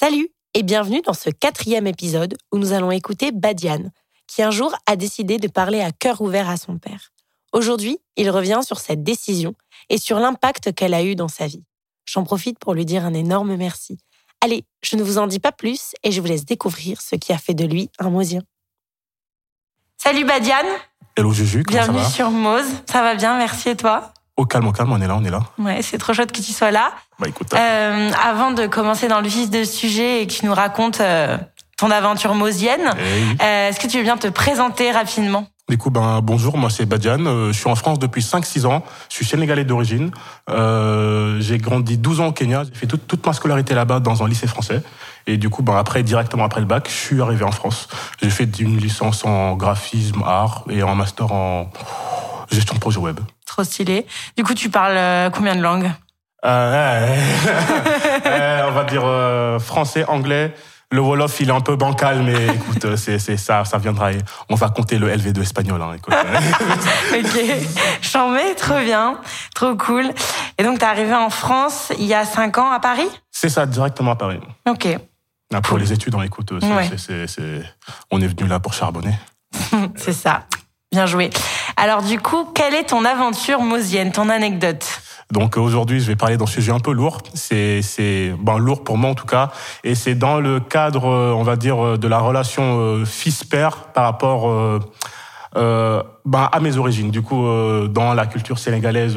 Salut et bienvenue dans ce quatrième épisode où nous allons écouter Badiane, qui un jour a décidé de parler à cœur ouvert à son père. Aujourd'hui, il revient sur cette décision et sur l'impact qu'elle a eu dans sa vie. J'en profite pour lui dire un énorme merci. Allez, je ne vous en dis pas plus et je vous laisse découvrir ce qui a fait de lui un Mosien. Salut Badiane Hello Juju, comment Bienvenue ça va? sur Mose. Ça va bien, merci et toi? Au calme, au calme, on est là, on est là. Ouais, c'est trop chouette que tu sois là. Bah écoute, Euh, avant de commencer dans le vif de sujet et que tu nous racontes euh, ton aventure mosienne, eh oui. euh, est-ce que tu veux bien te présenter rapidement? Du coup, ben, bonjour, moi c'est Badiane, euh, je suis en France depuis 5-6 ans, je suis sénégalais d'origine, euh, j'ai grandi 12 ans au Kenya, j'ai fait toute, toute ma scolarité là-bas dans un lycée français, et du coup, ben, après, directement après le bac, je suis arrivé en France. J'ai fait une licence en graphisme, art, et un master en gestion de projet web. Trop stylé. Du coup, tu parles euh, combien de langues? Euh. Euh, on va dire euh, français, anglais. Le Wolof, il est un peu bancal, mais écoute, c'est, c'est ça, ça viendra. Et on va compter le LV2 espagnol. Hein, écoute. Ok, j'en mets, trop bien, trop cool. Et donc, t'es arrivé en France il y a 5 ans à Paris? C'est ça, directement à Paris. Ok, Ah, Pour les études, on écoute. c'est- Ouais. c'est- c'est- c'est- on est venu là pour charbonner. c'est ça. Bien joué. Alors du coup, quelle est ton aventure mosienne, ton anecdote? Donc aujourd'hui, je vais parler d'un sujet un peu lourd. C'est, c'est ben, lourd pour moi en tout cas, et c'est dans le cadre, euh, on va dire, euh, de la relation euh, fils-père par rapport ben, à mes origines. Du coup, dans la culture sénégalaise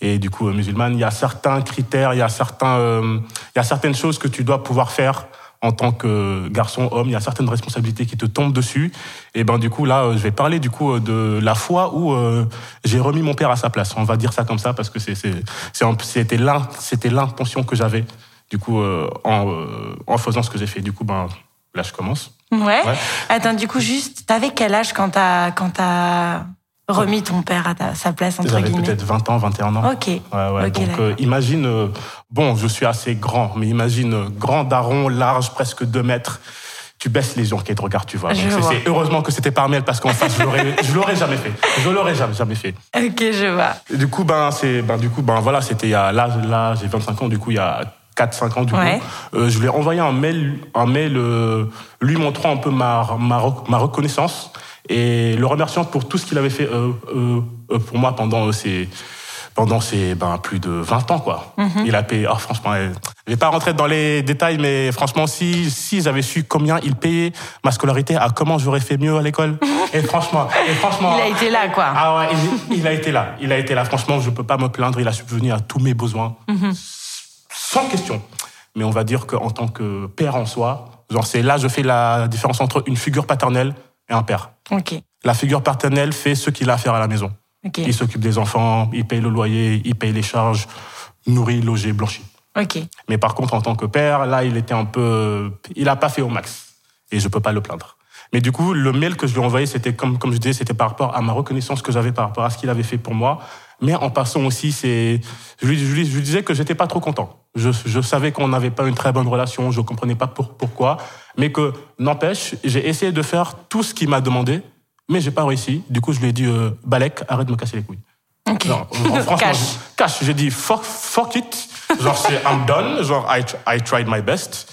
et du coup musulmane, il y a certains critères, il y a certains, il y a certaines choses que tu dois pouvoir faire en tant que garçon, homme, il y a certaines responsabilités qui te tombent dessus. Et ben du coup là, euh, je vais parler du coup euh, de la fois où euh, j'ai remis mon père à sa place. On va dire ça comme ça parce que c'est c'était c'était l'intention que j'avais du coup euh, en euh, en faisant ce que j'ai fait. Du coup ben là je commence. Ouais. Ouais. Attends, du coup, juste, t'avais quel âge quand t'as quand t'as remis ton père à ta- sa place entre J'avais guillemets peut-être 20 ans, 21 ans. Ok. Ouais, ouais. Ok, Donc, euh, imagine, euh, bon, je suis assez grand, mais imagine, euh, grand daron, large, presque 2 mètres. Tu baisses les yeux, et te tu vois. Je Donc, c'est- vois. c'est heureusement que c'était par mail parce qu'en face, je l'aurais, jamais fait. Je l'aurais jamais, jamais fait. Ok, je vois. Et du coup, ben, c'est, ben, du coup, ben, voilà, c'était il y a, là, là, j'ai 25 ans, du coup, il y a 4-5 ans, du Ouais. coup. Euh, je lui ai envoyé un mail, un mail, euh, lui montrant un peu ma, ma, ma reconnaissance et le remerciant pour tout ce qu'il avait fait, euh, euh, euh, pour moi pendant ces, pendant ces, ben, plus de 20 ans, quoi. Il a payé, oh, franchement, je vais pas rentrer dans les détails, mais franchement, si, si j'avais su combien il payait ma scolarité, à comment j'aurais fait mieux à l'école. Et franchement, et franchement. Il a été là, quoi. Ah ouais, il, il a été là. Il a été là. Franchement, je peux pas me plaindre. Il a subvenu à tous mes besoins. Sans question. Mais on va dire qu'en tant que père en soi, genre c'est là je fais la différence entre une figure paternelle et un père. La figure paternelle fait ce qu'il a à faire à la maison. Il s'occupe des enfants, il paye le loyer, il paye les charges, nourrit, logé, blanchi. Ok. Mais par contre, en tant que père, là, il était un peu, il a pas fait au max. Et je peux pas le plaindre. Mais du coup, le mail que je lui ai envoyé, c'était comme, comme je disais, c'était par rapport à ma reconnaissance que j'avais par rapport à ce qu'il avait fait pour moi. Mais en passant aussi, c'est, je lui, je lui- je lui disais que j'étais pas trop content. Je, je savais qu'on n'avait pas une très bonne relation, je comprenais pas pour, pourquoi. Mais que, n'empêche, j'ai essayé de faire tout ce qu'il m'a demandé, mais j'ai pas réussi. Du coup, je lui ai dit, euh, Balek, arrête de me casser les couilles. Ok. Genre, en- franchement, Cash. cash. J'ai dit fuck, fuck it. Genre, c'est I'm done. Genre, I, I tried my best.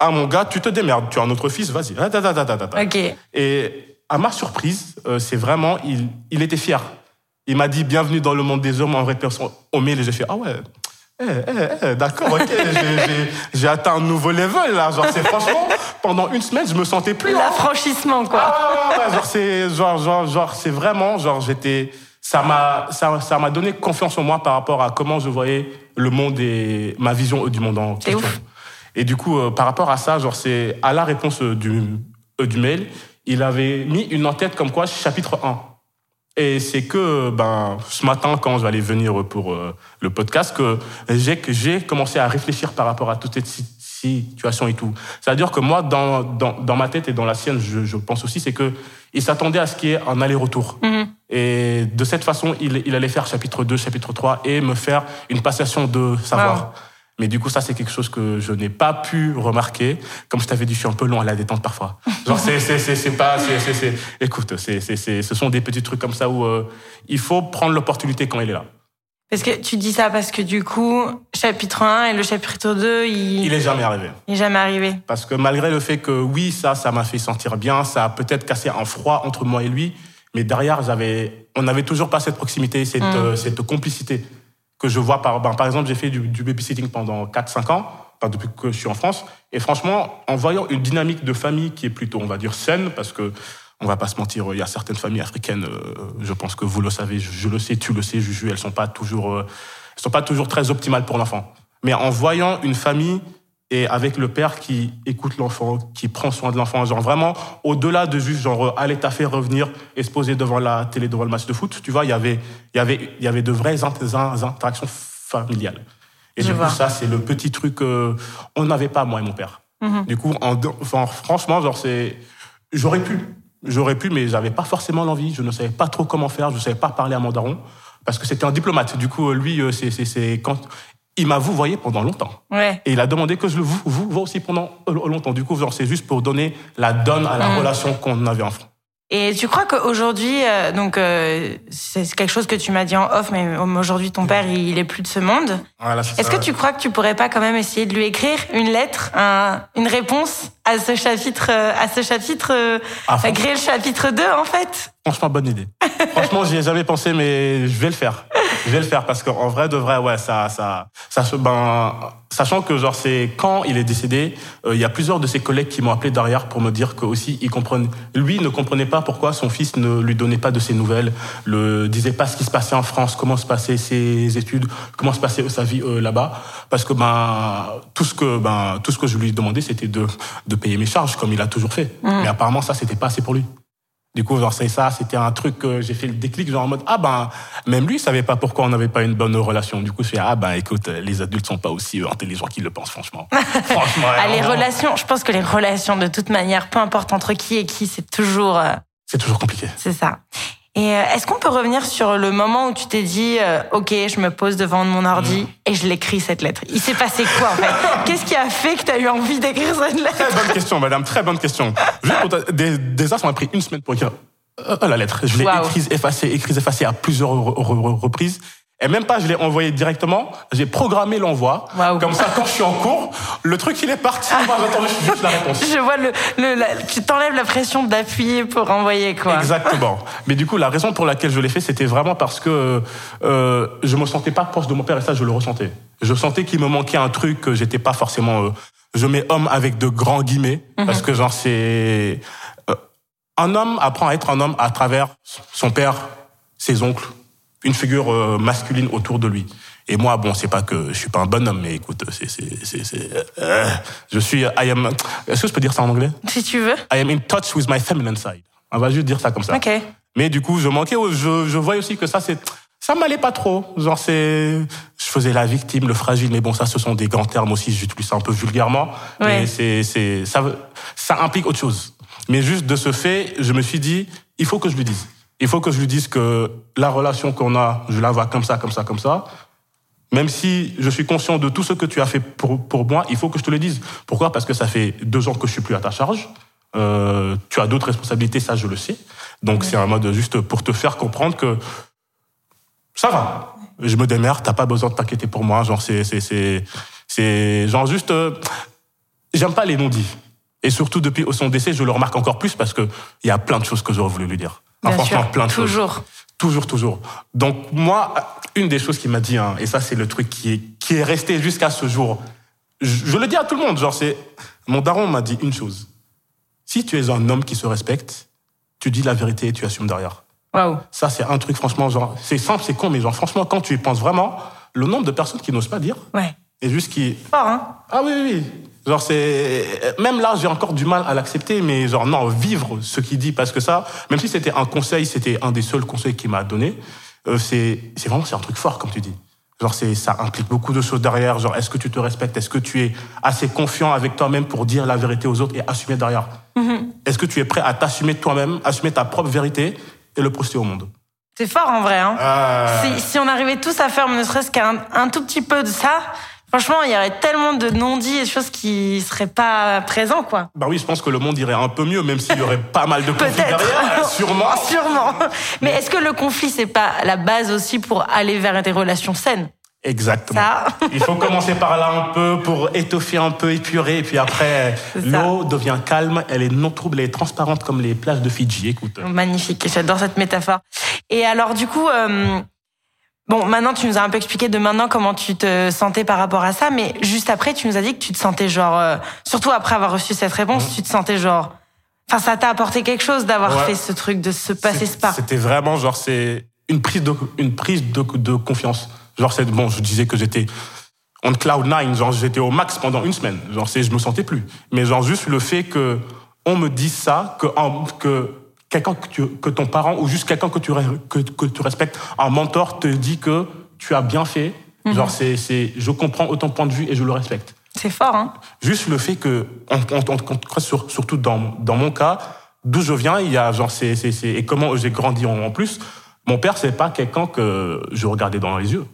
Ah, mon gars, tu te démerdes. Tu as un autre fils, vas-y. Ah, ta, ta, ta, ta, ta, ta. Ok. Et à ma surprise, euh, c'est vraiment, il, il était fier. Il m'a dit bienvenue dans le monde des hommes en réponse au mail et j'ai fait ah ouais. Eh, eh, eh, d'accord, ok, j'ai- atteint un nouveau level là. Genre, c'est franchement, pendant une semaine, je me sentais plus. L'affranchissement, quoi. Ah ouais, ouais, genre c'est genre genre genre c'est vraiment genre j'étais ça m'a ça ça donné confiance en moi par rapport à comment je voyais le monde et ma vision euh, du monde en question. ouf. Et du coup euh, par rapport à ça genre c'est à la réponse euh, du du mail, il avait mis une en-tête comme quoi chapitre 1. Et c'est que ben ce matin quand je vais aller venir pour euh, le podcast que j'ai que j'ai commencé à réfléchir par rapport à toute cette si- situation et tout. C'est-à-dire que moi dans, dans dans ma tête et dans la sienne je, je pense aussi c'est que il s'attendait à ce qu'il y ait un aller-retour. Et de cette façon, il, il allait faire chapitre 2, chapitre 3 et me faire une passation de savoir. Wow. Mais du coup, ça, c'est quelque chose que je n'ai pas pu remarquer. Comme je t'avais dit, je suis un peu long à la détente parfois. Genre, c'est, c'est, c'est, c'est pas, c'est, c'est, c'est- écoute, c'est, c'est, c'est, ce sont des petits trucs comme ça où euh, il faut prendre l'opportunité quand elle est là. Parce que tu dis ça parce que du coup, chapitre 1 et le chapitre 2, il... Il est jamais arrivé. Il est jamais arrivé. Parce que malgré le fait que oui, ça, ça m'a fait sentir bien, ça a peut-être cassé un froid entre moi et lui, mais derrière, j'avais, on n'avait toujours pas cette proximité, cette, Mm. euh, cette complicité que je vois par, ben, par exemple, j'ai fait du, du babysitting pendant 4-5 ans, enfin, depuis que je suis en France. Et franchement, en voyant une dynamique de famille qui est plutôt, on va dire, saine, parce que, on va pas se mentir, il y a certaines familles africaines, euh, je pense que vous le savez, je, je le sais, tu le sais, Juju, elles sont pas toujours, euh, elles sont pas toujours très optimales pour l'enfant. Mais en voyant une famille et avec le père qui écoute l'enfant, qui prend soin de l'enfant, genre vraiment au-delà de juste genre euh, aller taffer, revenir et se poser devant la télé, devant le match de foot, tu vois, il y avait, il y avait, il y avait de vraies int- in- interactions familiales. Et Je du vois. coup, ça, c'est le petit truc que on n'avait pas, moi et mon père. Mhm. Du coup, en, enfin, franchement, genre, c'est, j'aurais pu, j'aurais pu, mais j'avais pas forcément l'envie. Je ne savais pas trop comment faire. Je ne savais pas parler à mon daron parce que c'était un diplomate. Du coup, lui, euh, c'est, c'est, c'est quand il m'a vouvoyé pendant longtemps. Ouais. Et il a demandé que je le vous, vous vois aussi pendant euh, longtemps. Du coup, c'est juste pour donner la donne à la Mhm. relation qu'on avait enfant. Et tu crois qu'aujourd'hui, euh, donc euh, c'est quelque chose que tu m'as dit en off, mais aujourd'hui ton père il est plus de ce monde. Voilà, Est-ce que tu crois que tu pourrais pas quand même essayer de lui écrire une lettre, un- une réponse à ce chapitre, euh, à ce chapitre, Ah, à créer le chapitre 2 en fait franchement, bonne idée. franchement, j'y ai jamais pensé, mais je vais le faire. Je vais le faire parce qu'en vrai, de vrai, ouais, ça, ça, ça, ben, sachant que genre c'est quand il est décédé, euh, il y a plusieurs de ses collègues qui m'ont appelé derrière pour me dire que aussi ils comprennent, lui ne comprenait pas pourquoi son fils ne lui donnait pas de ses nouvelles, le disait pas ce qui se passait en France, comment se passaient ses études, comment se passait sa vie euh, là-bas, parce que ben tout ce que ben tout ce que je lui demandais c'était de de payer mes charges comme il a toujours fait, mais apparemment ça c'était pas assez pour lui. Du coup, genre, c'est ça, c'était un truc que j'ai fait le déclic, genre en mode, ah ben, même lui, il savait pas pourquoi on n'avait pas une bonne relation. Du coup, je fais, ah ben, écoute, les adultes sont pas aussi intelligents qu'ils le pensent, franchement. franchement. Ah, les relations, je pense que les relations de toute manière, peu importe entre qui et qui, c'est toujours, euh, C'est toujours compliqué. c'est ça. Et euh, est-ce qu'on peut revenir sur le moment où tu t'es dit, euh, ok, je me pose devant mon ordi et je l'écris cette lettre? Il s'est passé quoi en fait? Qu'est-ce qui a fait que tu as eu envie d'écrire cette lettre? Très bonne question, madame, très bonne question. Juste pour des, des as, on m'a pris une semaine pour écrire euh, la lettre. Je l'ai Waouh. écrise, effacée, écrise, effacée à plusieurs re- re- re- reprises. Et même pas, je l'ai envoyé directement. J'ai programmé l'envoi. Comme ça, quand je suis en cours, le truc, il est parti. Moi, j'attendais juste la réponse. Je vois le, le la- tu t'enlèves la pression d'appuyer pour envoyer quoi. Exactement. Mais du coup, la raison pour laquelle je l'ai fait, c'était vraiment parce que euh, je me sentais pas proche de mon père et ça, je le ressentais. Je sentais qu'il me manquait un truc que j'étais pas forcément. euh, je mets homme avec de grands guillemets parce que genre c'est euh, un homme apprend à être un homme à travers son père, ses oncles, une figure euh, masculine autour de lui. Et moi, bon, c'est pas que je suis pas un bon homme, mais écoute, c'est c'est c'est c'est, euh, je suis I am. Est-ce que je peux dire ça en anglais? Si tu veux. I am in touch with my feminine side. On va juste dire ça comme ça. Ok. Mais du coup, je manquais, je, je voyais aussi que ça, c'est, ça m'allait pas trop. Genre, c'est, je faisais la victime, le fragile, mais bon, ça, ce sont des grands termes aussi, j'utilise ça un peu vulgairement. Ouais. Mais c'est, c'est, ça, ça implique autre chose. Mais juste de ce fait, je me suis dit, il faut que je lui dise. Il faut que je lui dise que la relation qu'on a, je la vois comme ça, comme ça, comme ça. Même si je suis conscient de tout ce que tu as fait pour, pour moi, il faut que je te le dise. Pourquoi? Parce que ça fait deux ans que je suis plus à ta charge. Euh, tu as d'autres responsabilités, ça je le sais. Donc c'est un mode juste pour te faire comprendre que ça va. Je me démerde, t'as pas besoin de t'inquiéter pour moi. Genre c'est c'est c'est c'est genre juste. euh, J'aime pas les non-dits. Et surtout depuis son décès, je le remarque encore plus parce que il y a plein de choses que j'aurais voulu lui dire. Sûr. plein de choses. Toujours. Toujours, toujours. Donc moi, une des choses qu'il m'a dit, hein, et ça c'est le truc qui est, qui est resté jusqu'à ce jour, je, je le dis à tout le monde, genre c'est... Mon daron m'a dit une chose. Si tu es un homme qui se respecte, tu dis la vérité et tu assumes derrière. Waouh. Ça c'est un truc franchement, genre, c'est simple, c'est con, mais genre franchement, quand tu y penses vraiment, le nombre de personnes qui n'osent pas dire, Ouais. et juste qui... Fort, hein Ah oui, oui, oui. Genre, c'est. Même là, j'ai encore du mal à l'accepter, mais genre, non, vivre ce qu'il dit, parce que ça, même si c'était un conseil, c'était un des seuls conseils qu'il m'a donné, euh, c'est c'est vraiment c'est un truc fort, comme tu dis. Genre, c'est ça implique beaucoup de choses derrière. Genre, est-ce que tu te respectes? Est-ce que tu es assez confiant avec toi-même pour dire la vérité aux autres et assumer derrière? Est-ce que tu es prêt à t'assumer toi-même, assumer ta propre vérité et le projeter au monde? C'est fort en vrai, hein Euh, si, si on arrivait tous à faire ne serait-ce qu'un un tout petit peu de ça, Franchement, il y aurait tellement de non-dits et de choses qui seraient pas présents, quoi. Bah oui, je pense que le monde irait un peu mieux, même s'il y aurait pas mal de conflits Peut-être. derrière. Sûrement. Sûrement. Mais est-ce que le conflit, c'est pas la base aussi pour aller vers des relations saines? Exactement. Ça. Il faut commencer par là un peu pour étoffer un peu, épurer, et puis après, l'eau devient calme, elle est non trouble, elle est transparente comme les plages de Fidji. Écoute. Magnifique, j'adore cette métaphore. Et alors du coup, euh, bon, maintenant tu nous as un peu expliqué de maintenant comment tu te sentais par rapport à ça, mais juste après tu nous as dit que tu te sentais genre, euh, surtout après avoir reçu cette réponse, tu te sentais genre, enfin ça t'a apporté quelque chose d'avoir Mhm. Ouais. fait ce truc, de se passer ce pas. C'était vraiment genre c'est une prise de une prise de, de confiance. Genre c'est bon, je disais que j'étais on cloud nine, genre j'étais au max pendant une semaine. Genre c'est je me sentais plus. Mais genre juste le fait que on me dise ça, que quelqu'un que, tu- que ton parent ou juste quelqu'un que tu que, que tu respectes, un mentor te dit que tu as bien fait? Mhm. Genre c'est c'est je comprends autant point de vue et je le respecte. C'est fort, hein Juste le fait que, on, on, on- on- sur- surtout dans, dans mon cas, d'où je viens, il y a genre, c'est, c'est, c'est- et comment j'ai grandi en, en plus, mon père, c'est pas quelqu'un que je regardais dans les yeux.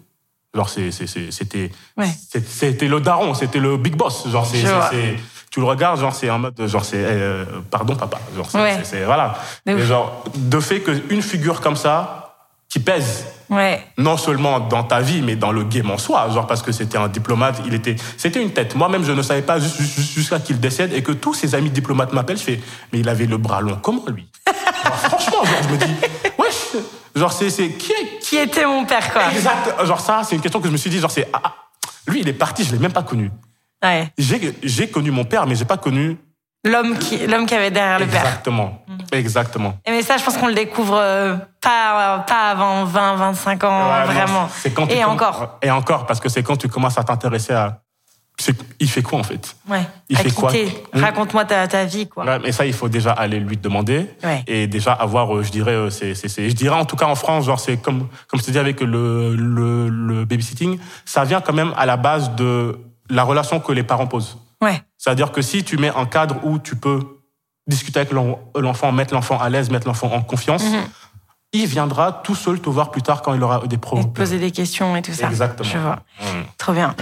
Genre, c'est, c'était, Ouais. c'était le daron, c'était le big boss. Genre, c'est, Tu le regardes, genre, c'est un mode, genre, c'est, euh, pardon, papa. Genre, c'est, Ouais. c'est- c'est- voilà. De Et genre, de fait qu'une figure comme ça, qui pèse, Ouais. non seulement dans ta vie, mais dans le game en soi. Genre parce que c'était un diplomate, il était, c'était une tête. Moi-même, je ne savais pas jus- jus- jusqu'à qu'il décède et que tous ses amis diplomates m'appellent. Je fais, mais il avait le bras long. Comment lui Genre, Franchement, genre, je me dis, wesh, genre c'est, c'est qui est Qui était mon père, quoi exact Genre ça, c'est une question que je me suis dit. Genre c'est, ah, ah, lui, il est parti, je l'ai même pas connu. Ouais. J'ai, j'ai connu mon père, mais j'ai pas connu L'homme qui, l'homme qui avait derrière le père. exactement, exactement. Et mais ça, je pense qu'on le découvre euh, pas, pas avant 20, 25 ans, Ouais, vraiment. c'est quand Et encore. Et encore, parce que c'est quand tu commences à t'intéresser à, il fait quoi en fait? Ouais. Il fait quoi? quitter. Hmm. Raconte-moi ta, ta vie, quoi. Ouais, mais ça, il faut déjà aller lui demander Ouais. et déjà avoir, euh, je dirais, euh, c'est, c'est, c'est- je dirais en tout cas en France, genre c'est comme, comme je te dis avec le, le, le babysitting, ça vient quand même à la base de la relation que les parents posent. Ouais. C'est-à-dire que si tu mets un cadre où tu peux discuter avec l'en- l'enfant, mettre l'enfant à l'aise, mettre l'enfant en confiance, Mhm. il viendra tout seul te voir plus tard quand il aura des problèmes. te poser des questions et tout ça. Exactement. Je vois. Trop bien.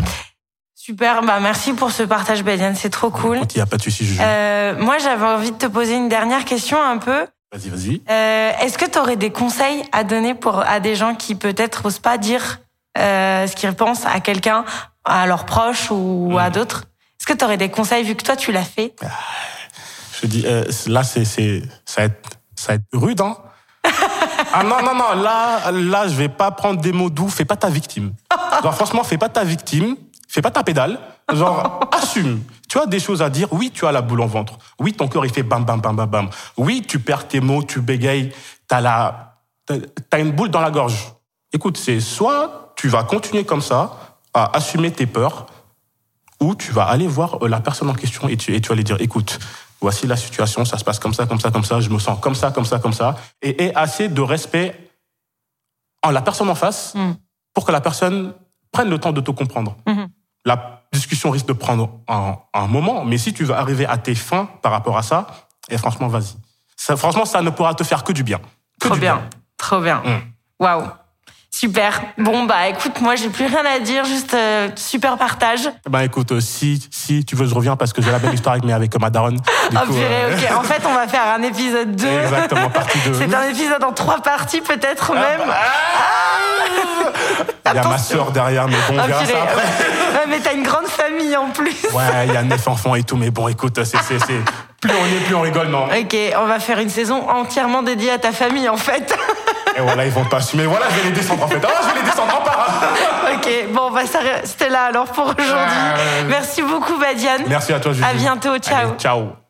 Super. Bah, merci pour ce partage, Badiane. C'est trop cool. Il n'y a pas de souci. Euh, moi, j'avais envie de te poser une dernière question un peu. Vas-y, vas-y. Euh, Est-ce que tu aurais des conseils à donner pour à des gens qui peut-être osent pas dire euh, ce qu'ils pensent à quelqu'un, à leurs proches ou à Mhm. d'autres Est-ce que tu aurais des conseils vu que toi tu l'as fait? Je dis, euh, là, c'est, ça va être, ça va être rude, hein. ah non, non, non, là, là, je vais pas prendre des mots doux. Fais pas ta victime. Genre, franchement, fais pas ta victime. Fais pas ta pédale. Genre, assume. Tu as des choses à dire. Oui, tu as la boule en ventre. Oui, ton cœur, il fait bam, bam, bam, bam, bam. Oui, tu perds tes mots, tu bégayes. T'as la, t'as une boule dans la gorge. Écoute, c'est soit tu vas continuer comme ça à assumer tes peurs, ou tu vas aller voir euh, la personne en question et tu, et tu vas lui dire, écoute, voici la situation, ça se passe comme ça, comme ça, comme ça, je me sens comme ça, comme ça, comme ça, et aie assez de respect en la personne en face Mm. pour que la personne prenne le temps de te comprendre. Mhm. La discussion risque de prendre un, un moment, mais si tu veux arriver à tes fins par rapport à ça, et franchement, vas-y. Ça, franchement, ça ne pourra te faire que du bien. Que Trop du bien. Trop bien. Mm. Waouh. Super. Bon, bah écoute, moi j'ai plus rien à dire, juste euh, super partage. Ben écoute, euh, si, si tu veux, je reviens parce que j'ai la belle histoire avec, mais avec ma daronne. Du Oh coup, purée, euh, ok. En fait, on va faire un épisode 2. Exactement, partie 2. C'est un épisode en trois parties peut-être même. Il y a ma sœur derrière, mais bon, on Ah, verra purée. ça après. Ouais, mais t'as une grande famille en plus. Ouais, il y a neuf enfants et tout, mais bon, écoute, c'est... plus on est, plus on rigole, non Ok, on va faire une saison entièrement dédiée à ta famille en fait. Et voilà, ils vont pas assumer. Voilà, je vais les descendre en fait. Ah, je vais les descendre en part. ok, bon, bah ça, c'était là alors pour aujourd'hui. Merci beaucoup, Badiane. Merci à toi, Juju. À bientôt, ciao. Allez, ciao.